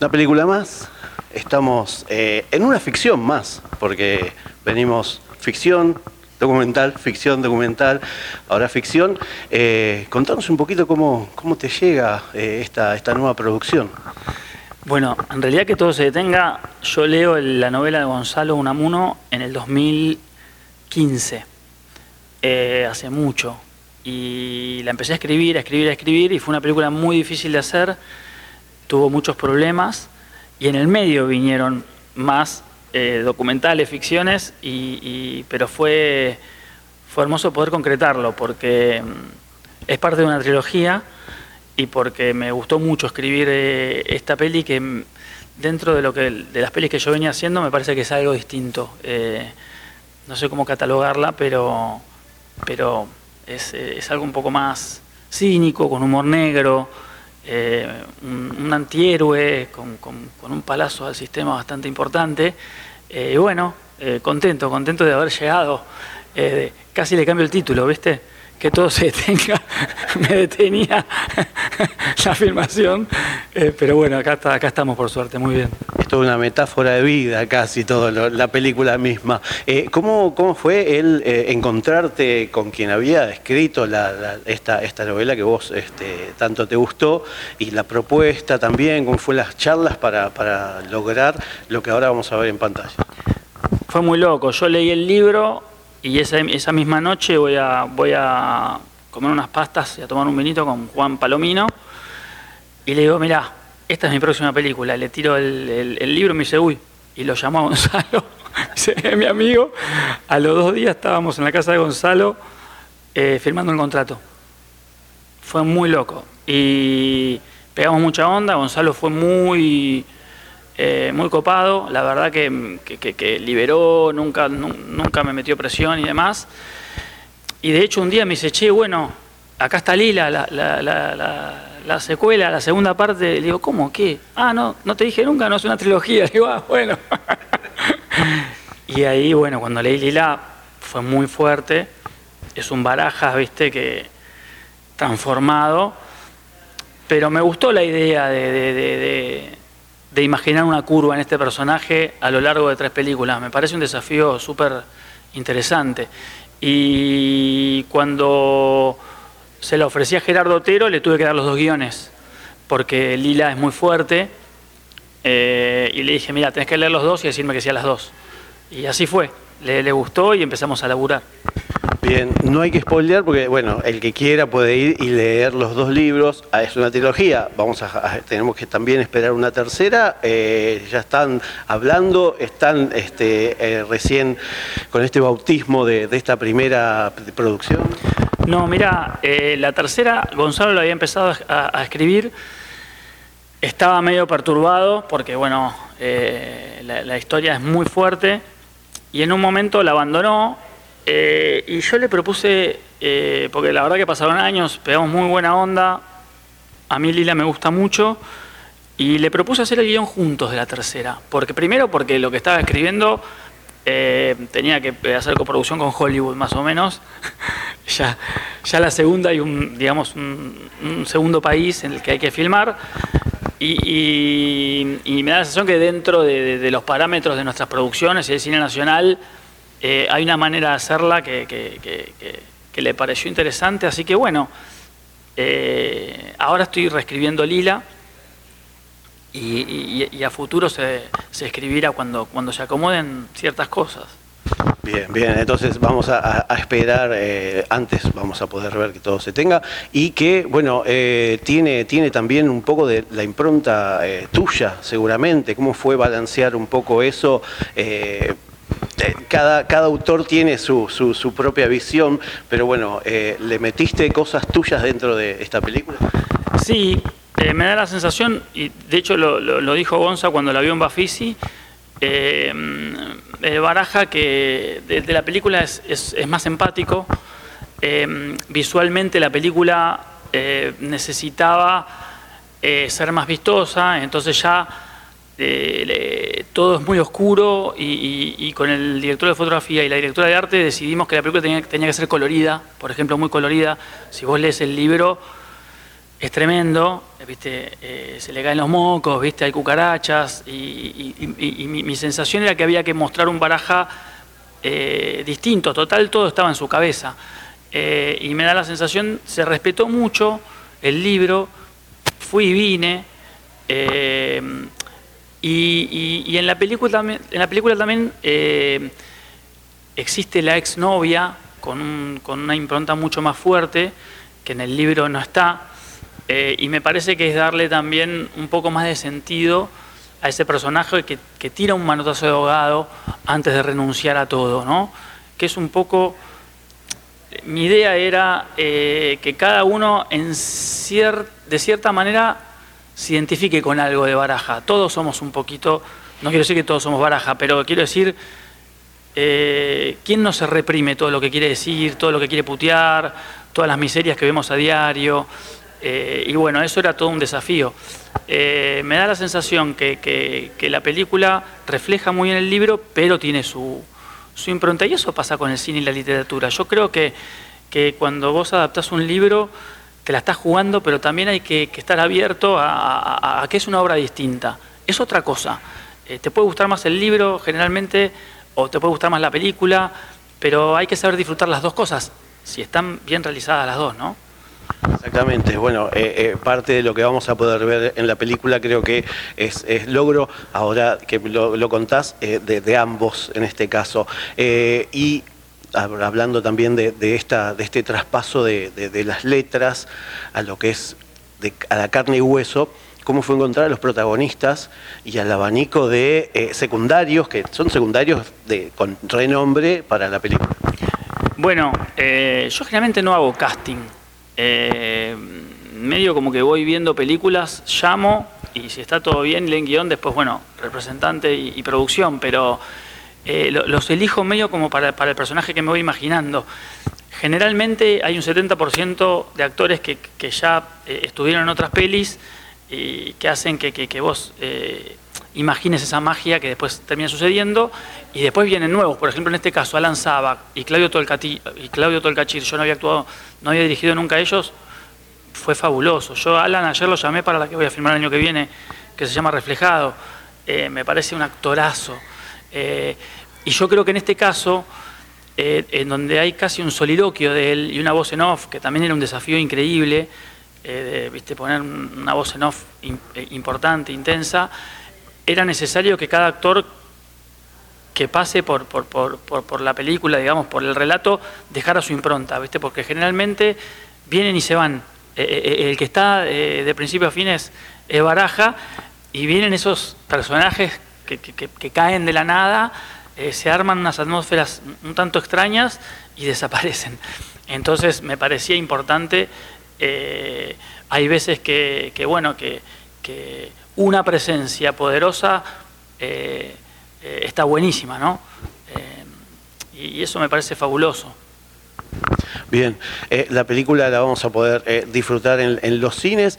una película más. Estamos eh, en una ficción más, porque venimos ficción, documental, ficción, documental, ahora ficción. Eh, contanos un poquito cómo, cómo te llega eh, esta, esta nueva producción. Bueno, en realidad que todo se detenga, yo leo la novela de Gonzalo Unamuno en el 2015, eh, hace mucho, y la empecé a escribir, a escribir, a escribir, y fue una película muy difícil de hacer, tuvo muchos problemas, y en el medio vinieron más eh, documentales, ficciones, y, pero fue, fue hermoso poder concretarlo, porque mm, es parte de una trilogía, y porque me gustó mucho escribir eh, esta peli que mm, dentro de lo que de las pelis que yo venía haciendo me parece que es algo distinto. Eh, no sé cómo catalogarla, pero pero es, eh, es algo un poco más cínico, con humor negro, eh, un, antihéroe, con, con- un palazo al sistema bastante importante. Eh, y bueno, eh, contento, contento de haber llegado. Eh, casi le cambio el título, ¿viste? Que todo se detenga. Me detenía la filmación. Pero bueno, acá, está, acá estamos por suerte, muy bien. Toda una metáfora de vida casi, todo la película misma. Eh, ¿cómo, ¿Cómo fue el eh, encontrarte con quien había escrito esta, esta novela que vos este, tanto te gustó y la propuesta también? ¿Cómo fue las charlas para, para lograr lo que ahora vamos a ver en pantalla? Fue muy loco. Yo leí el libro y esa, esa misma noche voy a, voy a comer unas pastas y a tomar un vinito con Juan Palomino. Y le digo, mirá, esta es mi próxima película. Le tiro el, libro y me dice, uy. Y lo llamó a Gonzalo, dice, "Es mi amigo. A los dos días estábamos en la casa de Gonzalo eh, firmando el contrato. Fue muy loco. Y pegamos mucha onda. Gonzalo fue muy eh, muy copado, la verdad que, liberó, nunca, nu- nunca me metió presión y demás. Y de hecho un día me dice, che, bueno, acá está Lila, la, la- la- la- la secuela, la segunda parte. Le digo, ¿cómo? ¿Qué? Ah, no, no te dije nunca, no es una trilogía. Le digo, ah, bueno. y ahí, bueno, cuando leí Lila fue muy fuerte. Es un barajas, viste, que transformado. Pero me gustó la idea de, de- de- de- de imaginar una curva en este personaje a lo largo de tres películas. Me parece un desafío súper interesante. Y cuando se la ofrecí a Gerardo Otero, le tuve que dar los dos guiones, porque Lila es muy fuerte. eh, y le dije, mira, tenés que leer los dos y decirme que sí a las dos. Y así fue. Le, le gustó y empezamos a laburar. Bien, no hay que spoilear porque, bueno, el que quiera puede ir y leer los dos libros. Ah, Es una trilogía, vamos a, a- tenemos que también esperar una tercera. Eh, ya están hablando, están este, eh, recién con este bautismo de, de esta primera producción. No, mira, eh, la tercera, Gonzalo lo había empezado a, escribir. Estaba medio perturbado porque, bueno, eh, la, la historia es muy fuerte y en un momento la abandonó. eh, y yo le propuse, eh, porque la verdad que pasaron años, pegamos muy buena onda. A mí Lila me gusta mucho. Y le propuse hacer el guion juntos de la tercera. Porque primero porque lo que estaba escribiendo eh, tenía que hacer coproducción con Hollywood más o menos. ya, ya la segunda hay un, digamos, un, un segundo país en el que hay que filmar. Y, me da la sensación que dentro de, los parámetros de nuestras producciones y del cine nacional eh, hay una manera de hacerla que le pareció interesante. Así que bueno, eh, ahora estoy reescribiendo Lila y, y- y a futuro se, se escribirá cuando, cuando se acomoden ciertas cosas. Bien, bien, entonces vamos a, a- a esperar, eh, antes vamos a poder ver que todo se tenga y que, bueno, eh, tiene, tiene también un poco de la impronta eh, tuya, seguramente, cómo fue balancear un poco eso. eh, eh, cada, cada autor tiene su, su- su propia visión, pero bueno, eh, ¿le metiste cosas tuyas dentro de esta película? Sí, Eh, me da la sensación, y de hecho lo, dijo Gonza cuando la vio en Bafisi, eh, Baraja que de, la película es, más empático. visualmente la película necesitaba ser más vistosa, entonces ya todo es muy oscuro y, con el director de fotografía y la directora de arte decidimos que la película tenía, que ser colorida, por ejemplo, muy colorida. Si vos lees el libro, es tremendo, ¿viste? Eh, se le caen los mocos, ¿viste? hay cucarachas y, mi, sensación era que había que mostrar un baraja eh, distinto, total, todo estaba en su cabeza. Eh, y me da la sensación, se respetó mucho el libro, fui y vine. Y, en la película también, en la película también existe la exnovia con, con una impronta mucho más fuerte, que en el libro no está, eh, y me parece que es darle también un poco más de sentido a ese personaje que, tira un manotazo de ahogado antes de renunciar a todo, ¿no? Que es un poco... Mi idea era eh, que cada uno en de cierta manera se identifique con algo de baraja. Todos somos un poquito, no quiero decir que todos somos baraja, pero quiero decir, eh, ¿quién no se reprime todo lo que quiere decir, todo lo que quiere putear, todas las miserias que vemos a diario? Eh, y bueno, eso era todo un desafío. Eh, me da la sensación que, la película refleja muy bien el libro, pero tiene su, impronta. Y eso pasa con el cine y la literatura. Yo creo que, que cuando vos adaptás un libro, te la estás jugando, pero también hay que, estar abierto a, que es una obra distinta. Es otra cosa. Eh, te puede gustar más el libro generalmente o te puede gustar más la película, pero hay que saber disfrutar las dos cosas, si están bien realizadas las dos, ¿no? Exactamente, bueno, eh, eh, parte de lo que vamos a poder ver en la película creo que es, logro, ahora que lo, contás, de, ambos en este caso. y hablando también de, esta, de este traspaso de, las letras a lo que es a la carne y hueso, cómo fue encontrar a los protagonistas y al abanico de eh, secundarios, que son secundarios de, con renombre para la película. Bueno, eh, yo generalmente no hago casting. Eh, medio como que voy viendo películas, llamo y si está todo bien, leen guion, después, bueno, representante y producción, pero eh, los elijo medio como para, el personaje que me voy imaginando. Generalmente hay un 70% de actores que, ya eh, estuvieron en otras pelis y que hacen que, vos imagines esa magia que después termina sucediendo y después vienen nuevos. Por ejemplo, en este caso, Alan Sabac y Claudio, Tolcati, y Claudio Tolcachir, yo no había actuado, no había dirigido nunca a ellos, fue fabuloso. Yo Alan ayer lo llamé para la que voy a filmar el año que viene, que se llama Reflejado. me parece un actorazo. Eh, y yo creo que en este caso, eh, en donde hay casi un soliloquio de él y una voz en off, que también era un desafío increíble, eh, ¿viste? poner una voz en off importante, intensa, era necesario que cada actor que pase por, por, la película, digamos, por el relato, dejara su impronta, ¿viste? porque generalmente vienen y se van. el que está de principio a fin es Baraja y vienen esos personajes que, caen de la nada, eh, se arman unas atmósferas un tanto extrañas y desaparecen. Entonces me parecía importante, eh, hay veces que, bueno, que, una presencia poderosa eh, está buenísima, ¿no? y eso me parece fabuloso. Bien, la película la vamos a poder disfrutar en, los cines.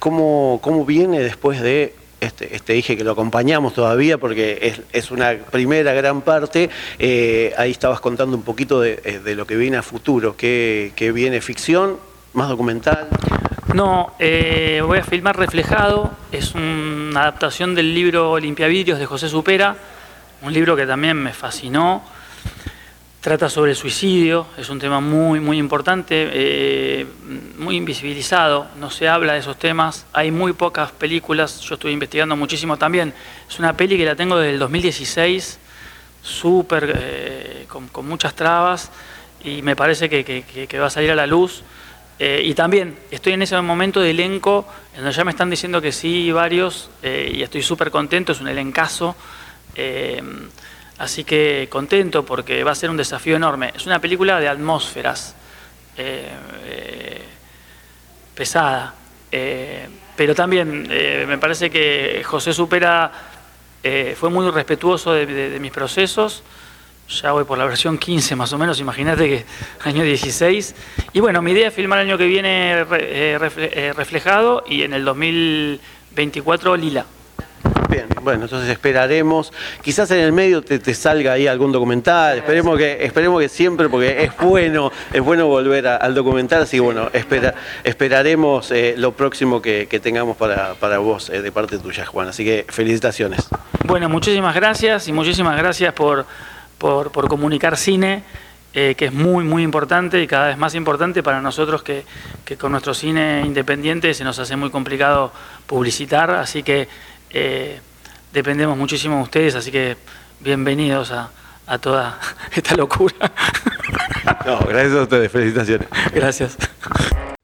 ¿cómo, ¿Cómo viene después de este, este, dije que lo acompañamos todavía porque es, una primera gran parte. Eh, ahí estabas contando un poquito de, eh, lo que viene a futuro, que, viene ficción, más documental. No, eh, voy a filmar Reflejado, es una adaptación del libro Olimpiavidrios de José Supera, un libro que también me fascinó. Trata sobre el suicidio, es un tema muy, muy importante, eh, muy invisibilizado, no se habla de esos temas, hay muy pocas películas, yo estoy investigando muchísimo también, es una peli que la tengo desde el 2016, súper, eh, con, muchas trabas, y me parece que, va a salir a la luz. Eh, y también estoy en ese momento de elenco, en donde ya me están diciendo que sí, varios, y estoy súper contento, es un elencazo. Así que contento porque va a ser un desafío enorme. Es una película de atmósferas, eh, eh, pesada. Eh, pero también eh, me parece que José Supera eh, fue muy respetuoso de, mis procesos. Ya voy por la versión 15 más o menos, imagínate que año 16. Y bueno, mi idea es filmar el año que viene reflejado y en el 2024 lila. Bien, bueno, entonces esperaremos. Quizás en el medio te, salga ahí algún documental. Esperemos que, esperemos que siempre, porque es bueno, es bueno volver al documental. Así que bueno, espera, esperaremos eh, lo próximo que, tengamos para, vos eh, de parte tuya, Juan. Así que felicitaciones. Bueno, muchísimas gracias y muchísimas gracias por, por, comunicar cine. Eh, que es muy, muy importante y cada vez más importante para nosotros que, que, con nuestro cine independiente se nos hace muy complicado publicitar, así que eh, dependemos muchísimo de ustedes, así que bienvenidos a, toda esta locura. No, gracias a ustedes, felicitaciones. Gracias.